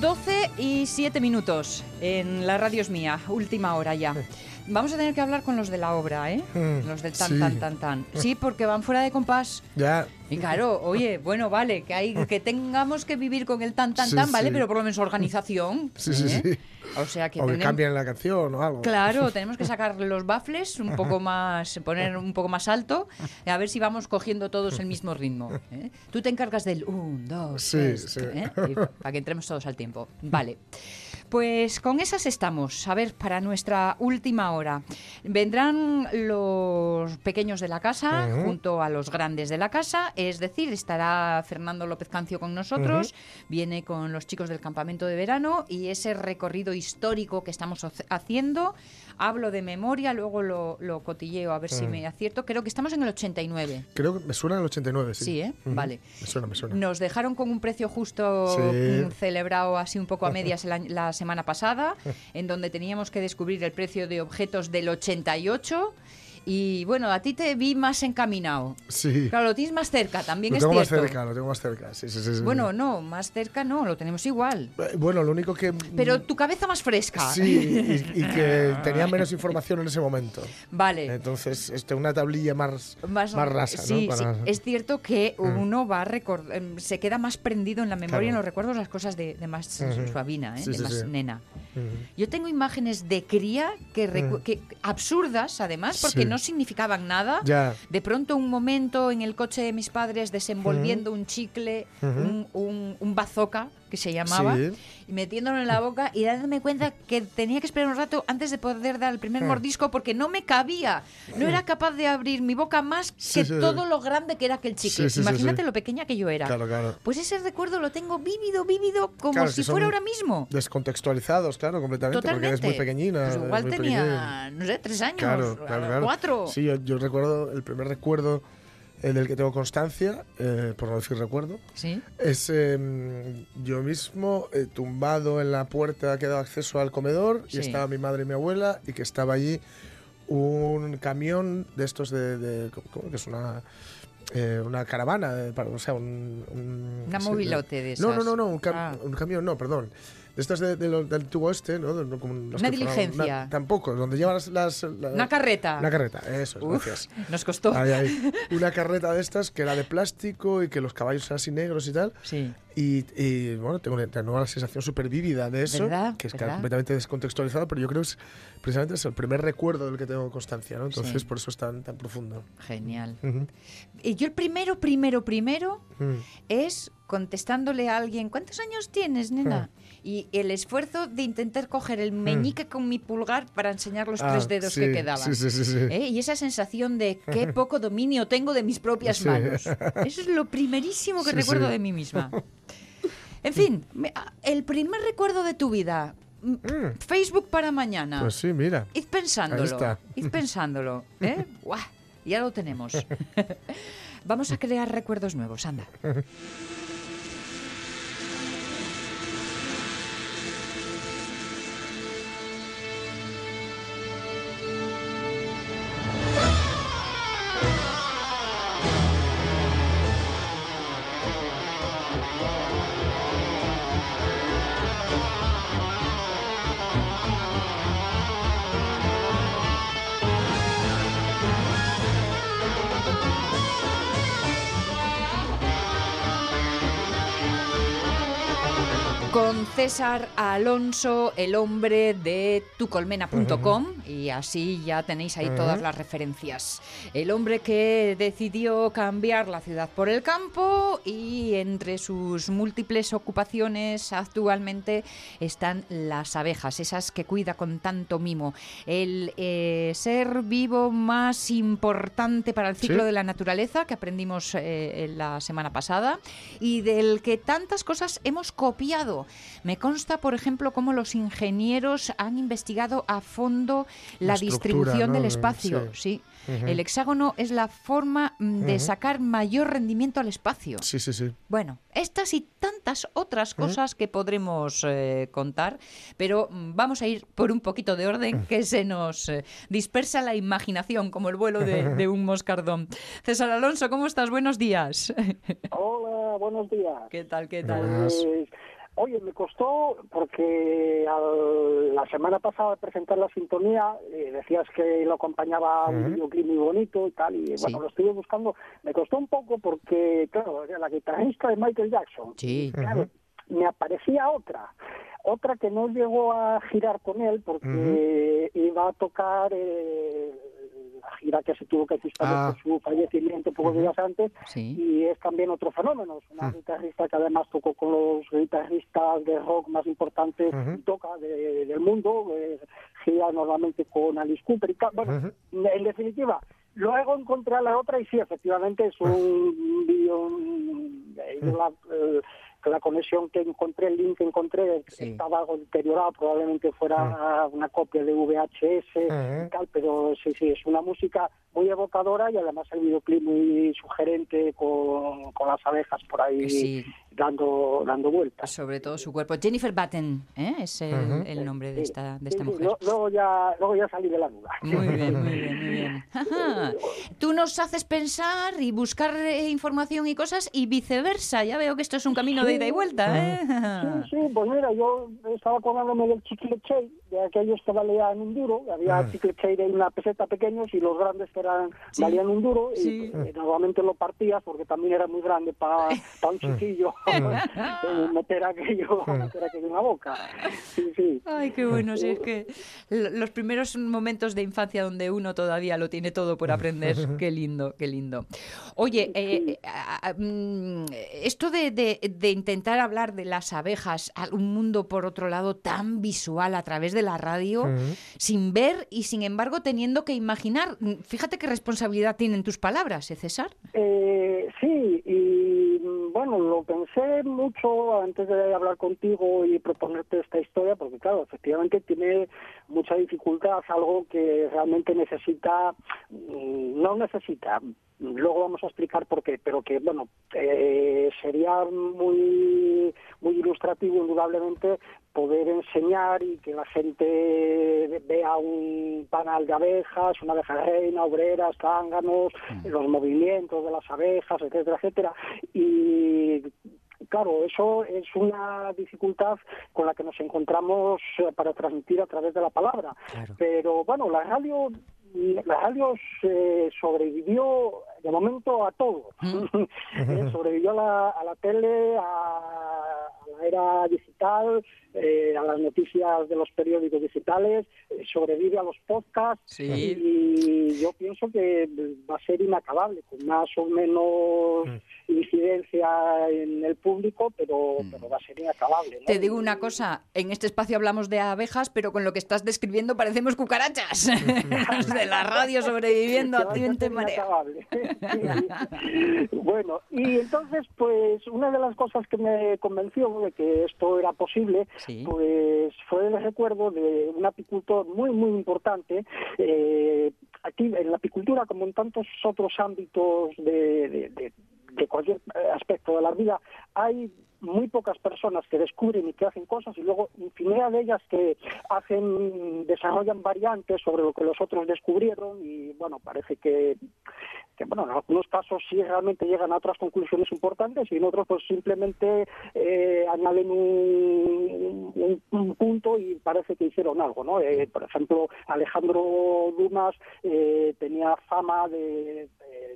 12 y 7 minutos en la radio es mía, última hora ya. Vamos a tener que hablar con los de la obra, ¿eh? Mm, Los del tan, sí. tan, tan, tan. Sí, porque van fuera de compás. Ya, Y claro, oye, bueno, vale, que hay que tengamos que vivir con el tan, tan, Sí, tan, ¿vale? sí. Pero por lo menos organización. sí, sí, ¿eh? sí. O sea que O que cambien la canción o algo. Claro, tenemos que sacar los baffles un poco más, poner un poco más alto, a ver si vamos cogiendo todos el mismo ritmo. ¿eh? Tú te encargas del 1, 2, Sí, 3, sí. para que entremos todos al tiempo. Vale. Pues con esas estamos. A ver, para nuestra última hora. Vendrán los pequeños de la casa junto a los grandes de la casa, es decir, estará Fernando López Cancio con nosotros, viene con los chicos del campamento de verano y ese recorrido histórico que estamos haciendo. Hablo de memoria, luego lo, lo cotilleo a ver si Mm. me acierto. Creo que estamos en el 89. Creo que me suena el 89, sí. Sí, ¿eh? Vale. Me suena, me suena. Nos dejaron con un precio justo Sí. mm, celebrado así un poco a medias año- la semana pasada, en donde teníamos que descubrir el precio de objetos del 88. Y bueno, a ti te vi más encaminado. Sí. Claro, lo tienes más cerca, también Lo es tengo más cierto. cerca, lo tengo más cerca. Sí, sí, sí. Bueno, no, más cerca no, lo tenemos igual. Eh, Bueno, lo único que. Pero tu cabeza más fresca. Sí, y, y que tenía menos información en ese momento. Vale. Entonces, este, una tablilla más, más, rasa, sí, ¿no? Para- sí, es cierto que Mm. uno va a em, se queda más prendido en la memoria, Claro. en los recuerdos, las cosas de, de más Ujú. suavina, ¿eh? De más nena. Yo tengo imágenes de cría que, recu- Mm. que absurdas, además, porque Sí. No significaban nada. Ya. De pronto un momento en el coche de mis padres desenvolviendo un chicle, un, un, un bazooka, que se llamaba, Sí. y metiéndolo en la boca y dándome cuenta que tenía que esperar un rato antes de poder dar el primer Ah. mordisco porque no me cabía. No era capaz de abrir mi boca más que sí, sí. todo lo grande que era aquel chicle. Imagínate lo pequeña que yo era. Claro, claro. Pues ese recuerdo lo tengo vívido, vívido, como Claro, si fuera ahora mismo. Descontextualizados, claro, completamente, Totalmente. porque eres muy pequeñina. Pues igual tenía, pequeñina. no sé, tres años, cuatro. Sí, yo, yo recuerdo, el primer recuerdo eh, del que tengo constancia, eh, por no decir recuerdo, Sí. es eh, yo mismo eh, tumbado en la puerta que daba acceso al comedor Sí. y estaba mi madre y mi abuela y que estaba allí un camión de estos de, de- ¿cómo que es una eh, una caravana, o sea, un, un- Una sí, de- de No, no, esas. no, no, un, cam- Ah. un camión, no, perdón. De estas de, de lo- del antiguo este, ¿no? De- no como las Una fueron- diligencia. una- tampoco, donde llevan las... las- la- Una carreta. Una carreta, eso, es, Uf, gracias. nos costó. Ahí, ahí. Una carreta de estas que era de plástico y que los caballos eran así negros y tal. Sí. Y, y, bueno, tengo una, tengo una sensación súper vívida de eso, ¿Verdad? que es ¿Verdad? completamente descontextualizado, pero yo creo que es precisamente es el primer recuerdo del que tengo constancia, ¿no? Entonces, Sí. por eso es tan, tan profundo. Genial. Y yo el primero, primero, primero Mm. es contestándole a alguien, ¿cuántos años tienes, nena? Y el esfuerzo de intentar coger el meñique con mi pulgar para enseñar los Hmm. Ah, tres dedos sí, que quedaban. sí, sí. ¿Eh? Y esa sensación de qué poco dominio tengo de mis propias manos. Eso es lo primerísimo que recuerdo de mí misma. En fin, ah, el primer recuerdo de tu vida. mm, Mm. Facebook para mañana. Pues sí, mira. Id pensándolo. Ahí está. Id pensándolo. ¿eh? Ya lo tenemos. Vamos a crear recuerdos nuevos, anda. César Alonso, el hombre de tucolmena.com, y así ya tenéis ahí todas las referencias. El hombre que decidió cambiar la ciudad por el campo y entre sus múltiples ocupaciones actualmente están las abejas, esas que cuida con tanto mimo. El eh, ser vivo más importante para el ciclo Sí. de la naturaleza que aprendimos eh, la semana pasada y del que tantas cosas hemos copiado. Me consta, por ejemplo, cómo los ingenieros han investigado a fondo la, distribución ¿no? del De- espacio. sí. Sí. El hexágono es la forma mm, de sacar mayor rendimiento al espacio. Sí, sí, sí. Bueno, estas y tantas otras cosas que podremos eh, contar, pero mm, vamos a ir por un poquito de orden que se nos eh, dispersa la imaginación como el vuelo de, de un moscardón. César Alonso, ¿cómo estás? Buenos días. Hola, buenos días. ¿Qué tal? ¿Qué tal? Buenas. Pues, oye, me costó porque al- la semana pasada de presentar la sintonía eh, decías que lo acompañaba un videoclip muy bonito y tal, y Sí. bueno, lo estuve buscando. Me costó un poco porque, claro, era la guitarrista de Michael Jackson. Sí. Claro, me aparecía otra, otra que no llegó a girar con él porque iba a tocar eh, la gira que se tuvo que suspender Ah. por su fallecimiento pocos días antes Sí. y es también otro fenómeno, es una guitarrista que además tocó con los guitarristas de rock más importantes y toca de- del mundo, eh, gira normalmente con Alice Cooper y. Bueno, en definitiva, luego encontré a la otra y sí, efectivamente es un vídeo, la, eh, la conexión que encontré, el link que encontré Sí. estaba algo deteriorado, probablemente fuera una copia de VHS y tal, pero sí, sí, es una música muy evocadora y además el videoclip muy sugerente con, con las abejas por ahí Sí. Dando dando vueltas. Sobre todo su cuerpo. Jennifer Batten ¿eh? es el, el nombre de Sí, esta, de sí, esta sí, mujer. Luego ya, luego ya salí de la duda. Muy bien, muy bien, muy bien. Ajá. Tú nos haces pensar y buscar eh, información y cosas y viceversa. Ya veo que esto es un camino de ida y vuelta, ¿eh? Sí, sí, pues mira, yo estaba acordándome del chicle chey, de aquellos que valían un duro, había chicle chey de una peseta pequeños y los grandes que eran, Sí, valían un duro, sí. y pues, normalmente lo partías porque también era muy grande para un chiquillo eh, meter aquello, meter aquello en la boca. Sí, sí. Ay, qué bueno, si es que los primeros momentos de infancia donde uno todavía lo tiene todo por aprender, qué lindo, qué lindo. Oye, eh, mm, esto de, de- de intentar hablar de las abejas, a un mundo por otro lado tan visual a través de la radio, sin ver y sin embargo teniendo que imaginar, fíjate qué responsabilidad tienen tus palabras, ¿eh, César? Eh, sí, y bueno, lo pensé mucho antes de hablar contigo y proponerte esta historia, porque claro, efectivamente tiene mucha dificultad, algo que realmente necesita, mm, no necesita, luego vamos a explicar por qué, pero que bueno, eh, sería muy, muy ilustrativo indudablemente poder enseñar y que la gente vea un panal de abejas, una abeja reina, obreras, zánganos, los movimientos de las abejas, etcétera, etcétera. Y claro, eso es una dificultad con la que nos encontramos eh, para transmitir a través de la palabra. Claro. Pero bueno, la radio la radio eh, sobrevivió de momento a todo. Eh, sobrevivió a la, a la tele, a, a la era digital, eh, a las noticias de los periódicos digitales, eh, sobrevive a los podcasts Sí. y yo pienso que va a ser inacabable, con más o menos incidencia en el público, pero, pero va a ser inacabable. ¿no? Te digo una cosa, en este espacio hablamos de abejas, pero con lo que estás describiendo parecemos cucarachas. Los de la radio sobreviviendo a va ti ser en te marea. bueno, y entonces, pues, una de las cosas que me convenció de que esto era posible, Pues, fue el recuerdo de un apicultor muy, muy importante. eh, aquí, en la apicultura, como en tantos otros ámbitos de, de- cualquier aspecto de la vida, hay muy pocas personas que descubren y que hacen cosas y luego infinidad de ellas que hacen desarrollan variantes sobre lo que los otros descubrieron y bueno parece que que bueno, en algunos casos sí realmente llegan a otras conclusiones importantes y en otros pues simplemente eh, añaden un, un- un punto y parece que hicieron algo, ¿no? Eh, por ejemplo, Alejandro Dumas eh, tenía fama de, de-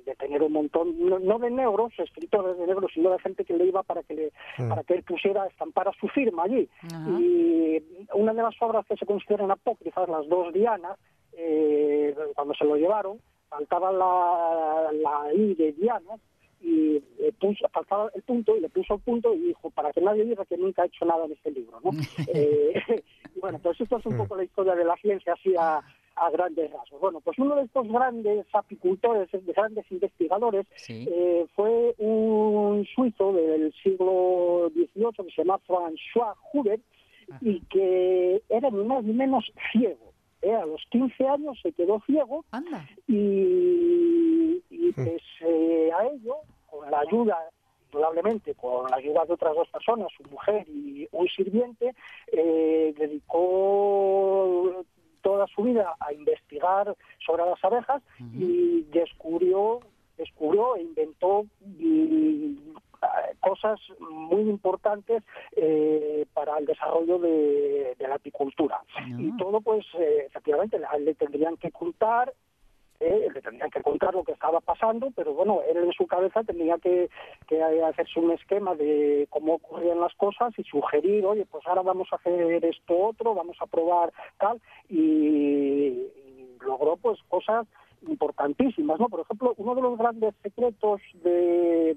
de tener un montón, no, no de negros, escritores de negros, sino de gente que le iba para que le, para que él pusiera, estampara su firma allí. Ajá. Y una de las obras que se consideran apócrifas, las dos Dianas, eh, cuando se lo llevaron, faltaba la, la I de Diana y eh, puso, faltaba el punto y le puso el punto y dijo, para que nadie diga que nunca ha hecho nada en este libro. ¿no? Eh, y bueno, pues esto es un poco la historia de la ciencia así a, a grandes rasgos. Bueno, pues uno de estos grandes apicultores, de grandes investigadores, Sí. eh, fue un suizo del siglo XVIII que se llama François Huber y que era ni más ni menos ciego. Eh, a los 15 años se quedó ciego Anda. y, y pese a ello, con la ayuda, probablemente con la ayuda de otras dos personas, su mujer y un sirviente, eh, dedicó toda su vida a investigar sobre las abejas y descubrió descubrió e inventó y, eh, cosas muy importantes eh, para el desarrollo de, de la apicultura. Y todo, pues, eh, efectivamente, le, le tendrían que contar eh, le tendrían que contar lo que estaba pasando, pero bueno, él en su cabeza tenía que, que hacerse un esquema de cómo ocurrían las cosas y sugerir, oye, pues ahora vamos a hacer esto otro, vamos a probar tal, y, y logró pues cosas importantísimas, ¿no? Por ejemplo, uno de los grandes secretos de,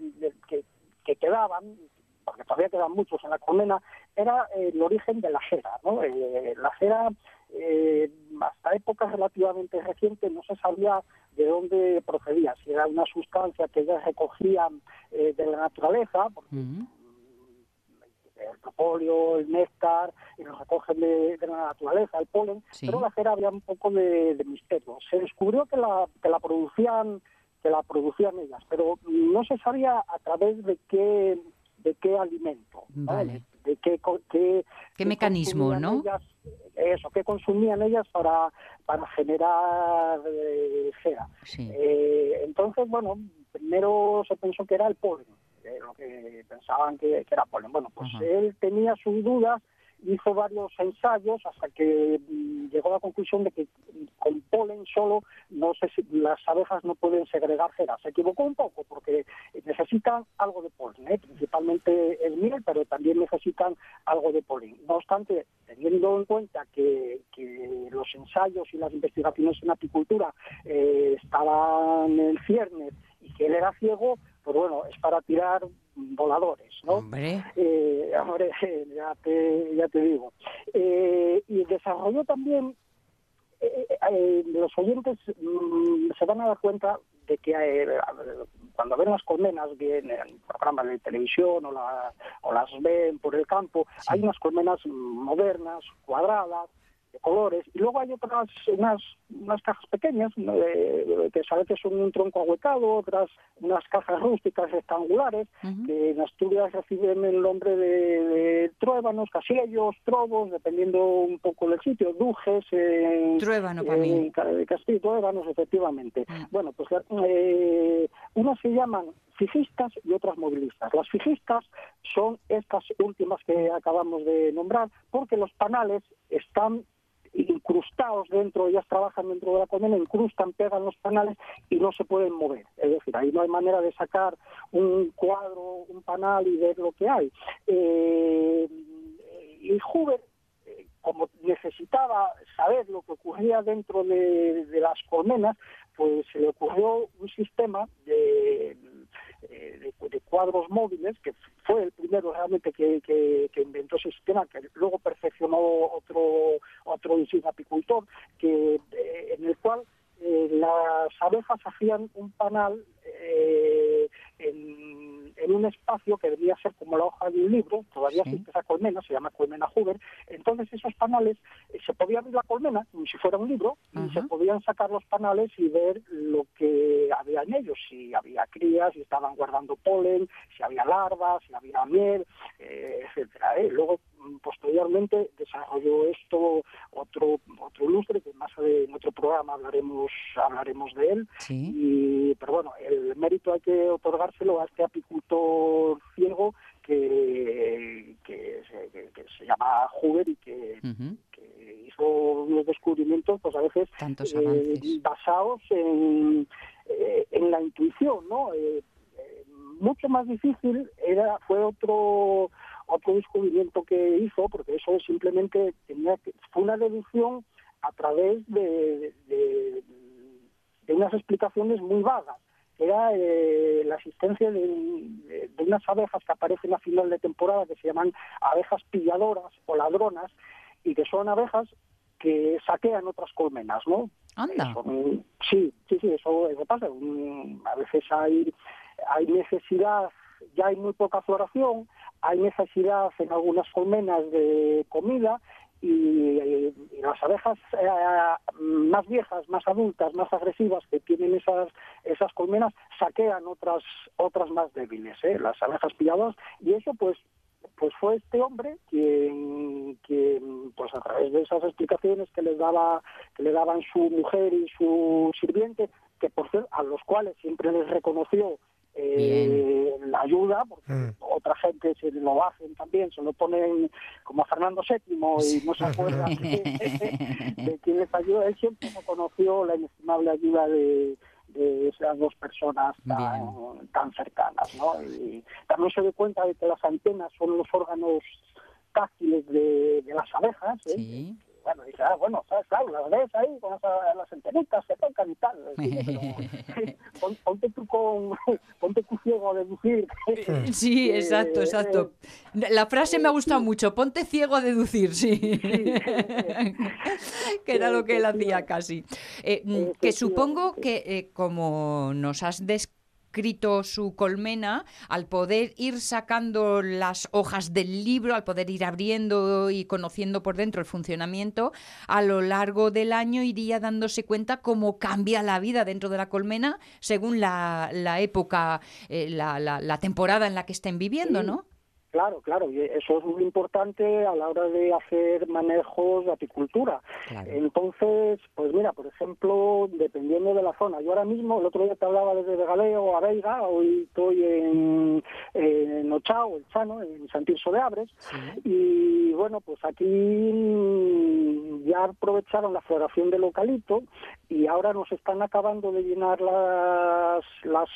que, que quedaban, porque todavía quedan muchos en la colmena, era eh, el origen de la cera, ¿no? Eh, la cera, eh, hasta épocas relativamente recientes, no se sabía de dónde procedía, si era una sustancia que ellas recogían eh, de la naturaleza, porque propóleo, el néctar, y lo recogen de, de la naturaleza, el polen, Sí. pero la cera había un poco de, de misterio. Se descubrió que la, que la producían que la producían ellas, pero no se sabía a través de qué de qué alimento, de, de qué, qué, ¿Qué mecanismo, no? ellas, eso, qué consumían ellas para, para generar eh, cera. Sí. Eh, entonces, bueno, primero se pensó que era el polen, lo que pensaban que, que era polen. Bueno, pues él tenía sus dudas, hizo varios ensayos hasta que mm, llegó a la conclusión de que con polen solo no sé si las abejas no pueden segregar cera. Se equivocó un poco porque necesitan algo de polen, ¿eh? principalmente el miel, pero también necesitan algo de polen. No obstante, teniendo en cuenta que, que los ensayos y las investigaciones en apicultura eh, estaban en ciernes y que él era ciego, pues bueno, es para tirar voladores, ¿no? Hombre. Eh, hombre, ya te, ya te digo. Eh, y desarrolló también, eh, eh, los oyentes mm, se van a dar cuenta de que eh, cuando ven las colmenas, bien en programas de televisión o, la- o las ven por el campo, hay unas colmenas modernas, cuadradas, de colores, y luego hay otras, unas, unas cajas pequeñas, eh, que a veces son un tronco ahuecado, otras unas cajas rústicas rectangulares, que en Asturias reciben el nombre de, de truébanos, casiellos, trobos, dependiendo un poco del sitio, dujes, en, Truébano para mí. Castillo, truébanos, efectivamente. Mm. Bueno, pues eh, unas se llaman fijistas y otras movilistas. Las fijistas son estas últimas que acabamos de nombrar, porque los panales están incrustados dentro, ellas trabajan dentro de la colmena, incrustan, pegan los panales y no se pueden mover. Es decir, ahí no hay manera de sacar un cuadro, un panal y ver lo que hay. Eh, y Huber, eh, como necesitaba saber lo que ocurría dentro de, las colmenas, pues se le ocurrió un sistema de, eh, de- de cuadros móviles, que fue el primero realmente que, inventó ese sistema, que luego perfeccionó otro, otro apicultor, que, eh, en el cual eh, las abejas hacían un panal eh, en, en un espacio que debía ser como la hoja de un libro, todavía Sí. existe esa colmena, se llama colmena Huber, entonces esos panales eh, se podía abrir la colmena como si fuera un libro y se podían sacar los panales y ver lo que había en ellos, si había crías, si estaban guardando polen, si había larvas, si había miel, eh, etcétera. ¿eh? Luego posteriormente desarrolló esto otro otro ilustre que más en otro programa hablaremos hablaremos de él Sí. y pero bueno el mérito hay que otorgárselo a este apicultor ciego que que se, que- que se llama Huber y que, hizo unos descubrimientos pues a veces eh, basados en, eh, en la intuición, ¿no? Eh, mucho más difícil era fue otro otro descubrimiento que hizo, porque eso simplemente tenía que, fue una deducción a través de, de, de unas explicaciones muy vagas. Era eh, la existencia de, de- de unas abejas que aparecen a final de temporada que se llaman abejas pilladoras o ladronas y que son abejas que saquean otras colmenas, ¿no? Anda. Eso, mm, sí, sí, sí, eso, eso pasa. A veces hay, hay necesidad, ya hay muy poca floración, hay necesidad en algunas colmenas de comida y, las abejas eh, más viejas, más adultas, más agresivas que tienen esas esas colmenas saquean otras otras más débiles, ¿eh? las abejas pilladoras y eso pues pues fue este hombre quien, quien pues a través de esas explicaciones que les daba que le daban su mujer y su sirviente que por a los cuales siempre les reconoció eh, la ayuda porque Mm. otra gente se lo hacen también se lo ponen como a Fernando VII y no se acuerdan de, quién les ayuda él siempre reconoció la inestimable ayuda de de esas dos personas tan, tan cercanas, ¿no? Y también se dio cuenta de que las antenas son los órganos táctiles de, de las abejas, ¿eh? Sí. Bueno, dice, ah, bueno, ¿sabes? claro, las ves ahí con esas- las antenitas, se tocan y tal. Sí, pero, pon- ponte tú con, ponte tú ciego a deducir. que- Sí, que- exacto, exacto. La frase me ha gustado mucho. Ponte ciego a deducir, sí. que era lo que él hacía casi. Eh, que supongo que eh, como nos has descrito su colmena, al poder ir sacando las hojas del libro, al poder ir abriendo y conociendo por dentro el funcionamiento, a lo largo del año iría dándose cuenta cómo cambia la vida dentro de la colmena según la, la época, eh, la, la- la temporada en la que estén viviendo. ¿no? Claro, claro, y eso es muy importante a la hora de hacer manejos de apicultura. Claro. Entonces, pues mira, por ejemplo, dependiendo de la zona, yo ahora mismo, el otro día te hablaba desde Galeo a Veiga, hoy estoy en, en Ochao, el Chano, en Santirso de Abres, y bueno, pues aquí mm, ya aprovecharon la floración del eucalipto y ahora nos están acabando de llenar las, las,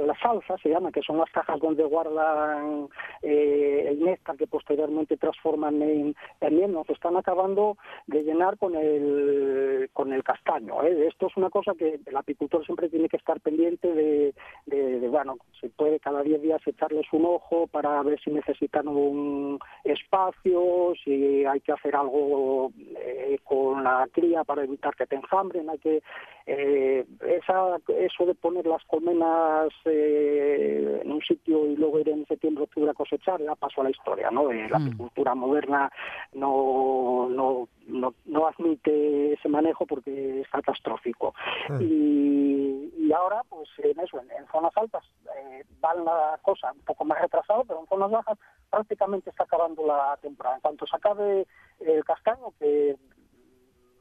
las salsas, se llama, que son las cajas donde guardan eh, el néctar que posteriormente transforman en, en miel, nos están acabando de llenar con el, con el castaño. ¿eh? Esto es una cosa que el apicultor siempre tiene que estar pendiente de, bueno, se puede cada 10 días echarles un ojo para ver si necesitan un espacio, si hay que hacer algo eh, con la cría para evitar que te enjambren, hay que eh, eso de poner las colmenas en un sitio y luego ir en septiembre, octubre a cosechar, ya pasó a la historia, ¿no? De la Mm. apicultura moderna no, no, no, no admite ese manejo porque es catastrófico. Mm. Y, y ahora, pues en eso, en, en zonas altas eh, va la cosa un poco más retrasado, pero en zonas bajas prácticamente está acabando la temporada. En cuanto se acabe el castaño, que eh,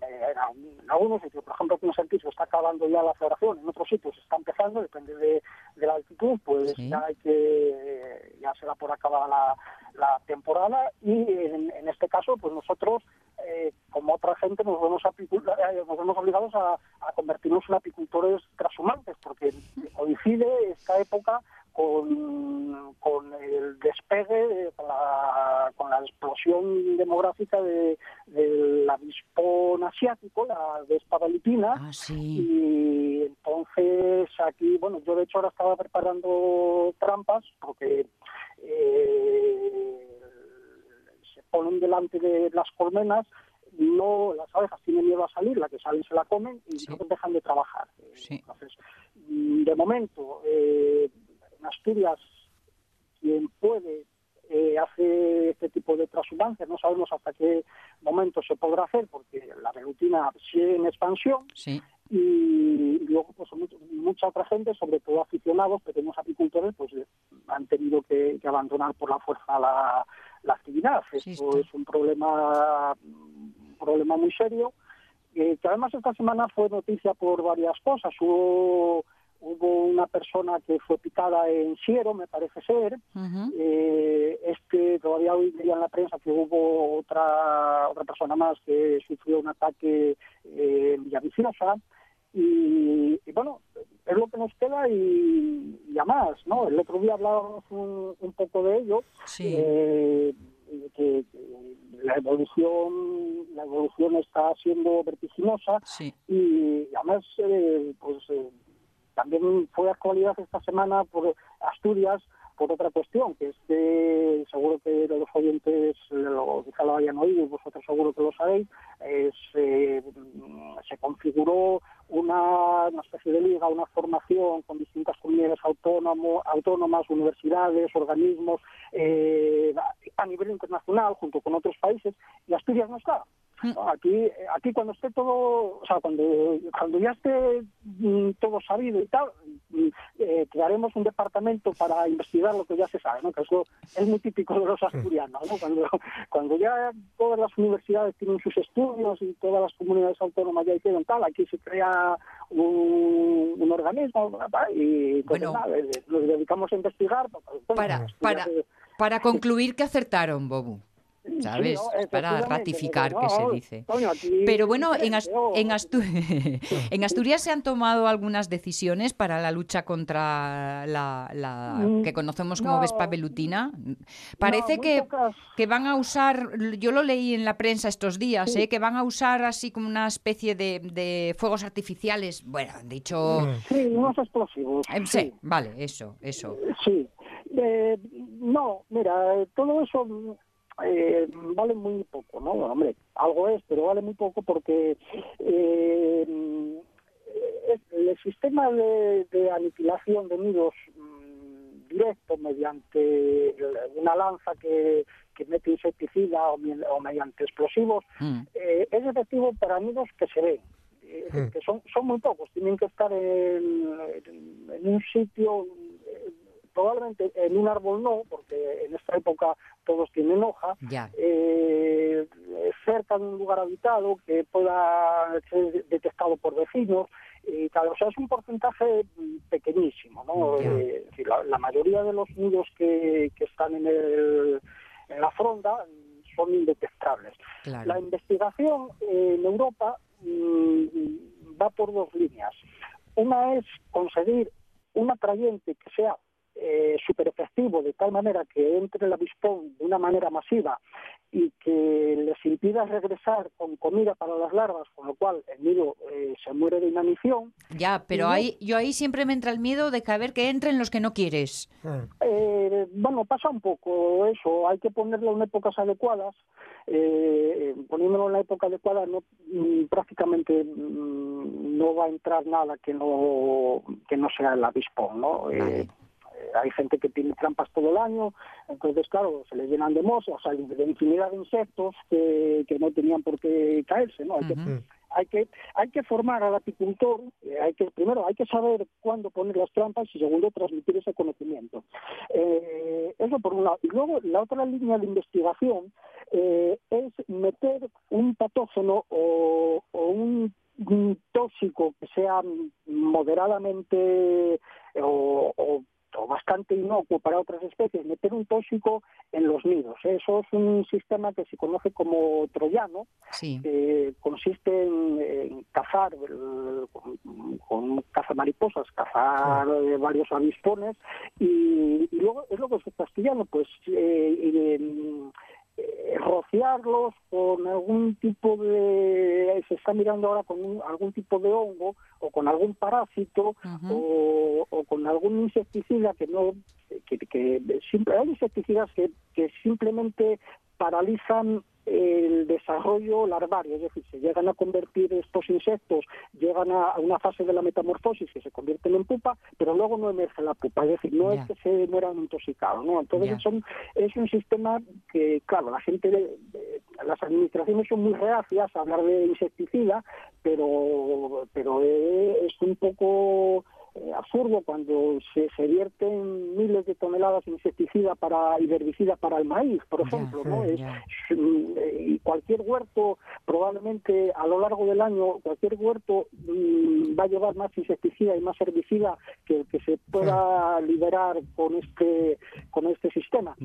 en algún- en algunos sitios, por ejemplo, aquí en Santiago está acabando ya la floración, en otros sitios está empezando, depende de, de la altitud, pues Sí. ya hay que, ya se da por acabada la, la temporada y en, en este caso, pues nosotros, eh, como otra gente, nos vemos, eh, nos vemos obligados a, a convertirnos en apicultores transhumantes, porque coincide esta época con, con el despegue, de- con, la, con la explosión demográfica de, del avispón asiático, la vespa valipina, Ah, sí. y entonces aquí, bueno, yo de hecho ahora estaba preparando trampas porque eh, se ponen delante de las colmenas, no las abejas tienen miedo a salir, la que salen se la comen y Sí. no dejan de trabajar. Sí. Entonces, de momento, eh, en Asturias, quien puede eh, hace este tipo de transhumancias, no sabemos hasta qué momento se podrá hacer porque la velutina sigue en expansión Sí. y luego pues mucha otra gente, sobre todo aficionados, pequeños apicultores, pues eh, han tenido que, que abandonar por la fuerza la, la actividad. Sí, Esto está. es un problema, un problema muy serio, eh, que además esta semana fue noticia por varias cosas. Hubo, hubo una persona que fue picada en Siero, me parece ser, Ujú. eh, este todavía hoy leía en la prensa que hubo otra otra persona más que sufrió un ataque eh, en Villaviciosa y, y bueno es lo que nos queda y, y además no el otro día hablábamos un, un poco de ello Sí. eh, que, que la evolución la evolución está siendo vertiginosa Sí. y además eh, pues eh, también fue actualidad esta semana por Asturias por otra cuestión que es que seguro que los oyentes lo, quizá lo hayan oído y vosotros seguro que lo sabéis es, eh, se configuró una, una especie de liga, una formación con distintas comunidades autónomo, autónomas, universidades, organismos eh, a nivel internacional junto con otros países y Asturias no está. No, Aquí, aquí cuando esté todo, o sea, cuando, cuando ya esté mm, todo sabido y tal, mm, eh, crearemos un departamento para investigar lo que ya se sabe, ¿no? Que eso es muy típico de los asturianos, ¿no? Cuando, cuando ya todas las universidades tienen sus estudios y todas las comunidades autónomas ya hicieron tal, aquí se crea un, un organismo y pues, Bueno. nada, nos dedicamos a investigar. pues, bueno, Para, para, eh, para concluir que acertaron, Bobu. Sí, ¿Sabes? ¿no? Es para ratificar pero que se no, dice. coño, aquí Pero bueno, en, en, Astu- en Asturias se han tomado algunas decisiones para la lucha contra la, la Mm, que conocemos como no. Vespa velutina. Parece que, que van a usar, yo lo leí en la prensa estos días, Sí. ¿eh? que van a usar así como una especie de, de fuegos artificiales. Bueno, han dicho... Sí, unos explosivos. Eh, sí, vale, eso, eso. Sí. Eh, no, mira, todo eso eh, vale muy poco, ¿no? Hombre, algo es, pero vale muy poco porque eh, el sistema de, de aniquilación de nidos mm, directo mediante una lanza que, que mete insecticida o, mediante explosivos Mm. eh, es efectivo para nidos que se ven, Mm. que son, son muy pocos, tienen que estar en, en- en un sitio, eh, probablemente en un árbol no, porque en esta época todos tienen hoja, Ya. eh, cerca de un lugar habitado que pueda ser detectado por vecinos y tal. O sea, es un porcentaje pequeñísimo, ¿no? Eh, es decir, la, la mayoría de los nidos que, que están en, el, en la fronda son indetectables. Claro. La investigación en Europa mm, va por dos líneas. Una es conseguir un atrayente que sea eh, súper efectivo, de tal manera que entre el avispón de una manera masiva y que les impida regresar con comida para las larvas, con lo cual el nido eh, se muere de inanición. Ya, pero ahí, yo ahí siempre me entra el miedo de que a ver que entren los que no quieres. Eh, bueno, pasa un poco eso, hay que ponerlo en épocas adecuadas. Eh, poniéndolo en la época adecuada, no, mm, prácticamente mm, no va a entrar nada que no que no sea el avispón, ¿no? Eh, Vale. Eh, hay gente que tiene trampas todo el año, entonces, claro, se le llenan de moscas, o sea, de infinidad de insectos que, que no tenían por qué caerse, ¿no? Hay que hay que hay que formar al apicultor eh, hay que primero hay que saber cuándo poner las trampas y segundo transmitir ese conocimiento. Eh, eso por un lado. Y luego la otra línea de investigación eh, es meter un patógeno o, o un, un tóxico que sea moderadamente o, o- o bastante inocuo para otras especies, meter un tóxico en los nidos. Eso es un sistema que se conoce como troyano, Sí. que consiste en, en cazar con, con cazamariposas, cazar eh, varios avispones y, y luego es lo que es castellano, pues eh, eh, rociarlos con algún tipo de se está mirando ahora con un- algún tipo de hongo o con algún parásito o, o con algún insecticida que no que, que simple, hay insecticidas que, que simplemente paralizan el desarrollo larvario, es decir, se llegan a convertir estos insectos, llegan a, una fase de la metamorfosis que se convierten en pupa, pero luego no emerge la pupa, es decir, no es que se mueran intoxicados, ¿no? Entonces son, es un sistema que, claro, la gente, de- de- las administraciones son muy reacias a hablar de insecticida, pero, pero eh, es un poco eh, absurdo cuando se, se vierten miles de toneladas de insecticida para y herbicida para el maíz, por ejemplo, ¿no? mm, Es- eh, y cualquier huerto probablemente a lo largo del año cualquier huerto mm, va a llevar más insecticida y más herbicida que el que se pueda liberar con este con este sistema.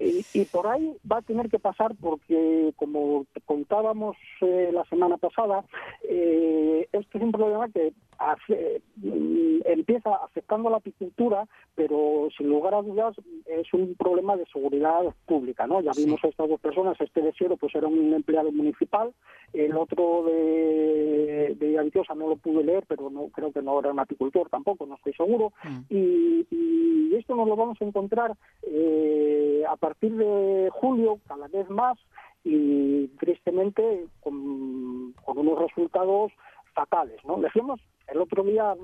Y, y por ahí va a tener que pasar porque, como contábamos eh, la semana pasada, eh, esto es un problema que hace- mm, empieza afectando a la apicultura, pero sin lugar a dudas es un problema de seguridad pública. ¿no? Ya Sí. vimos a estas dos personas, este de Siero pues era un empleado municipal, el otro de, de Avitiosa no lo pude leer, pero no creo que no era un apicultor tampoco, no estoy seguro. Mm. Y, y esto nos lo vamos a encontrar eh, a partir de julio cada vez más y tristemente con, con unos resultados fatales. ¿no? Decíamos el otro día,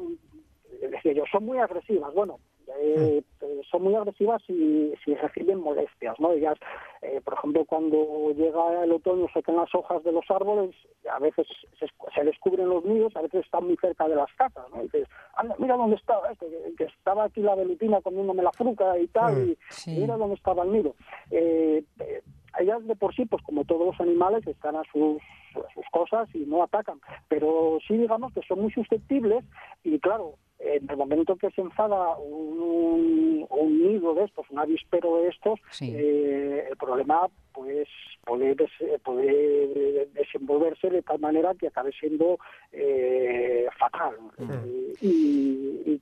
decía yo, son muy agresivas. Bueno, eh, eh, son muy agresivas si, si reciben molestias, ¿no? Ellas, eh, por ejemplo, cuando llega el otoño secan las hojas de los árboles, a veces se, se les cubren los nidos, a veces están muy cerca de las casas, ¿no? Y dices, anda, mira dónde estaba este, que, estaba aquí la velutina comiéndome la fruta y tal, y Sí. mira dónde estaba el nido. Eh, eh, ellas de por sí, pues como todos los animales, están a sus, a sus cosas y no atacan, pero sí digamos que son muy susceptibles y claro, en el momento que se enfada un, un nido de estos, un avispero de estos, Sí. eh, el problema pues puede, des- puede desenvolverse de tal manera que acabe siendo eh, fatal. Y- y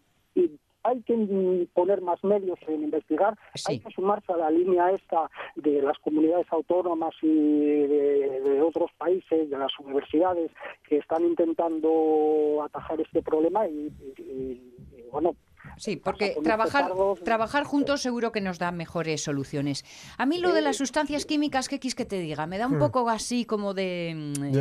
hay que poner más medios en investigar, Sí. hay que sumarse a la línea esta de las comunidades autónomas y de, de otros países, de las universidades que están intentando atajar este problema y, y- y- y, bueno, Sí, porque trabajar, trabajar juntos seguro que nos da mejores soluciones. A mí lo de las sustancias químicas, ¿qué quis que te diga? Me da un poco así como de... mm,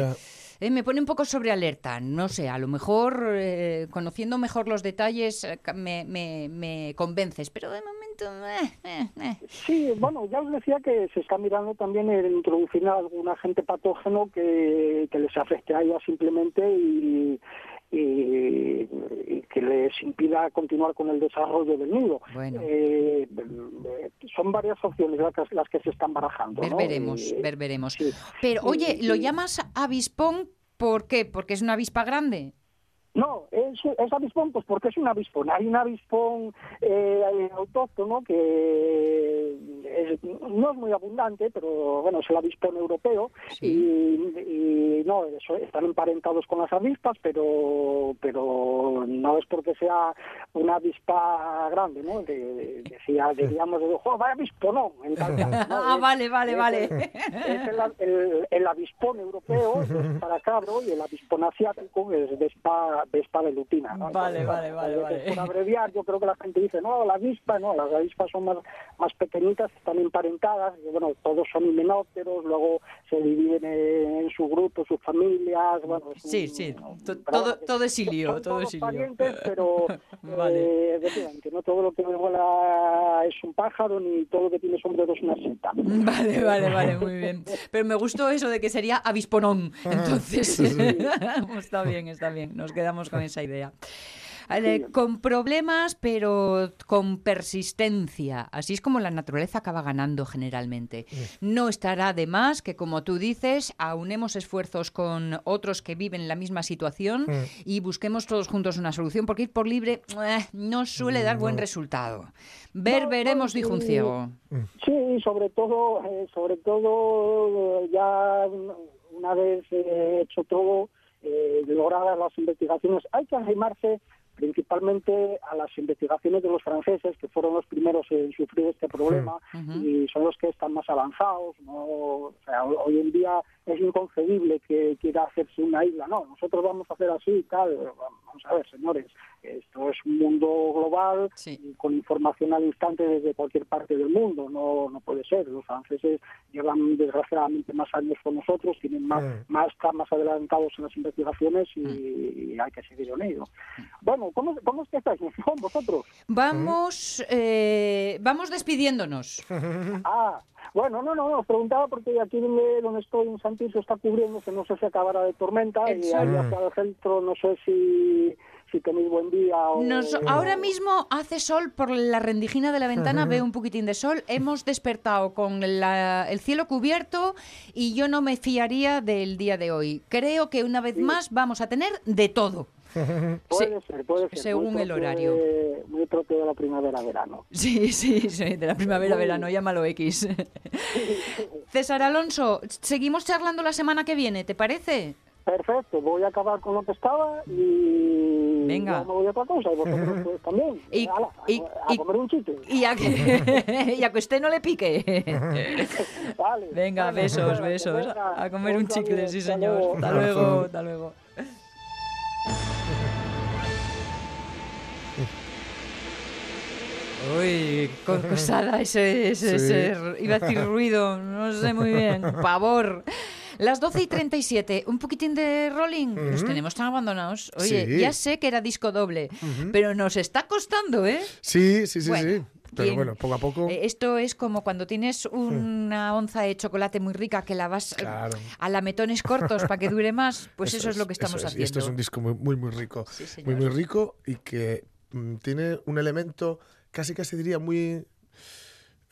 eh, me pone un poco sobre alerta. No sé, a lo mejor eh, conociendo mejor los detalles eh, me, me- convences, pero de momento... eh, eh. Sí, bueno, ya os decía que se está mirando también el introducir algún agente patógeno que, les afecte a simplemente y, y- y que les impida continuar con el desarrollo del nido. Bueno. Eh, son varias opciones las que, las que se están barajando. Ver ¿no? veremos, ver veremos. sí. Pero, oye, ¿lo llamas avispón por qué? ¿Porque es una avispa grande? No, es, es avispón, pues porque es un avispón. Hay un avispón eh, autóctono que es- no es muy abundante, pero bueno, es el avispón europeo. Y, y no, eso, están emparentados con las avispas, pero pero no es porque sea una avispa grande, ¿no? De- decía, diríamos, ¡oh, vaya avispón! Ah, vale, vale, es vale. el- es el, el- el avispón europeo, es para cabro, y el avispón asiático es vespa, vespa velutina. ¿no? Vale, Entonces, vale, vale, vale. Por abreviar, yo creo que la gente dice, no, la avispa, no, las avispas son más, más pequeñitas, están emparentadas, y bueno, todos son himenópteros, luego se dividen en, en su grupo, sus familias, bueno... Sí, un- sí, un- todo- todo es ilío, todo todos es ilío. parientes, pero Vale. eh, no todo lo que vuela es un pájaro, ni todo lo que tiene sombrero es una seta. Vale, vale, vale, muy bien. Pero me gustó eso de que sería avisponón. Entonces, está bien, está bien. Nos quedamos con esa idea. Vale, con problemas, pero con persistencia. Así es como la naturaleza acaba ganando generalmente. No estará de más que, como tú dices, aunemos esfuerzos con otros que viven la misma situación y busquemos todos juntos una solución, porque ir por libre eh, no suele dar buen resultado. Ver, No, veremos, no, dijo un sí. ciego. Sí, sobre todo, eh, sobre todo eh, ya una vez eh, hecho todo, eh, logradas las investigaciones, hay que arrimarse principalmente a las investigaciones de los franceses, que fueron los primeros en sufrir este problema y son los que están más avanzados. ¿no? O sea, hoy en día es inconcebible que quiera hacerse una isla. No, nosotros vamos a hacer así y tal. Vamos a ver, señores, esto es un mundo global Sí. y con información al instante desde cualquier parte del mundo. No, no puede ser. Los franceses llevan desgraciadamente más años con nosotros, tienen más, Mm. más están más adelantados en las investigaciones y, y hay que seguir en ello. Bueno, ¿cómo, cómo es que estáis con vosotros? Vamos, eh, vamos despidiéndonos. Ah, bueno, no, no, no, os preguntaba porque aquí donde, donde estoy en Santiso está cubriendo, que no sé si acabará de tormenta, El y ahí hacia el centro no sé si, si tenéis buen día o... Nos- ahora mismo hace sol por la rendijina de la ventana, veo un poquitín de sol. Hemos despertado con la- el cielo cubierto y yo no me fiaría del día de hoy. Creo que una vez más vamos a tener de todo. Puede ser, puede ser. según muy el horario. de- muy propio de la primavera-verano. Sí, sí, sí, de la primavera-verano, llámalo X. César Alonso, seguimos charlando la semana que viene, ¿te parece? Perfecto, voy a acabar con lo que estaba y Venga. me voy a otra cosa y vosotros pues, también. Y- Ala, y- a, comer un chiste. Y a que, y a que usted no le pique. Vale. Venga, Vale, besos, besos. Venga, A comer un chicle, sí señor. Hasta luego, hasta luego. Uy, co- cosada ese, ese, Sí. ese r- iba a decir ruido, no sé muy bien, pavor. Las 12 y 37, un poquitín de rolling, los tenemos tan abandonados. Oye, Sí. ya sé que era disco doble, pero nos está costando, ¿eh? Sí, sí, sí, Bueno, sí. Pero ¿quién- bueno, poco a poco. Eh, Esto es como cuando tienes una onza de chocolate muy rica que la vas eh, Claro. a lametones cortos para que dure más, pues eso, es, lo que estamos es. Y haciendo. esto es un disco muy, muy, muy rico. Sí, muy, muy rico y que mm, tiene un elemento casi, casi diría muy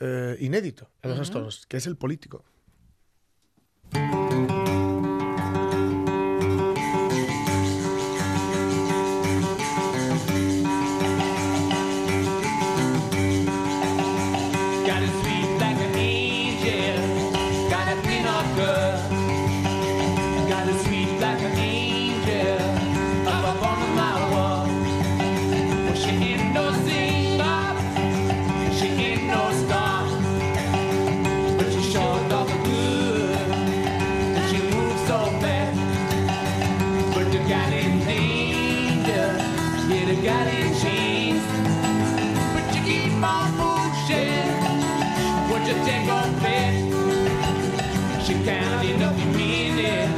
eh, inédito en los que es el político. Counting up your minute,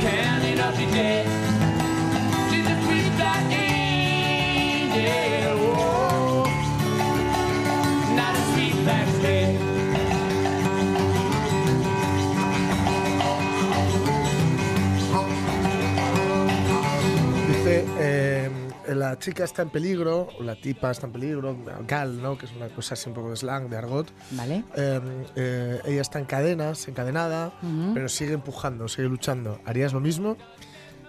counting up your debt. La chica está en peligro, o la tipa está en peligro, gal, ¿no? Que es una cosa así un poco de slang, de argot. ¿Vale? Eh, eh, ella está en cadenas, encadenada, pero sigue empujando, sigue luchando. ¿Harías lo mismo?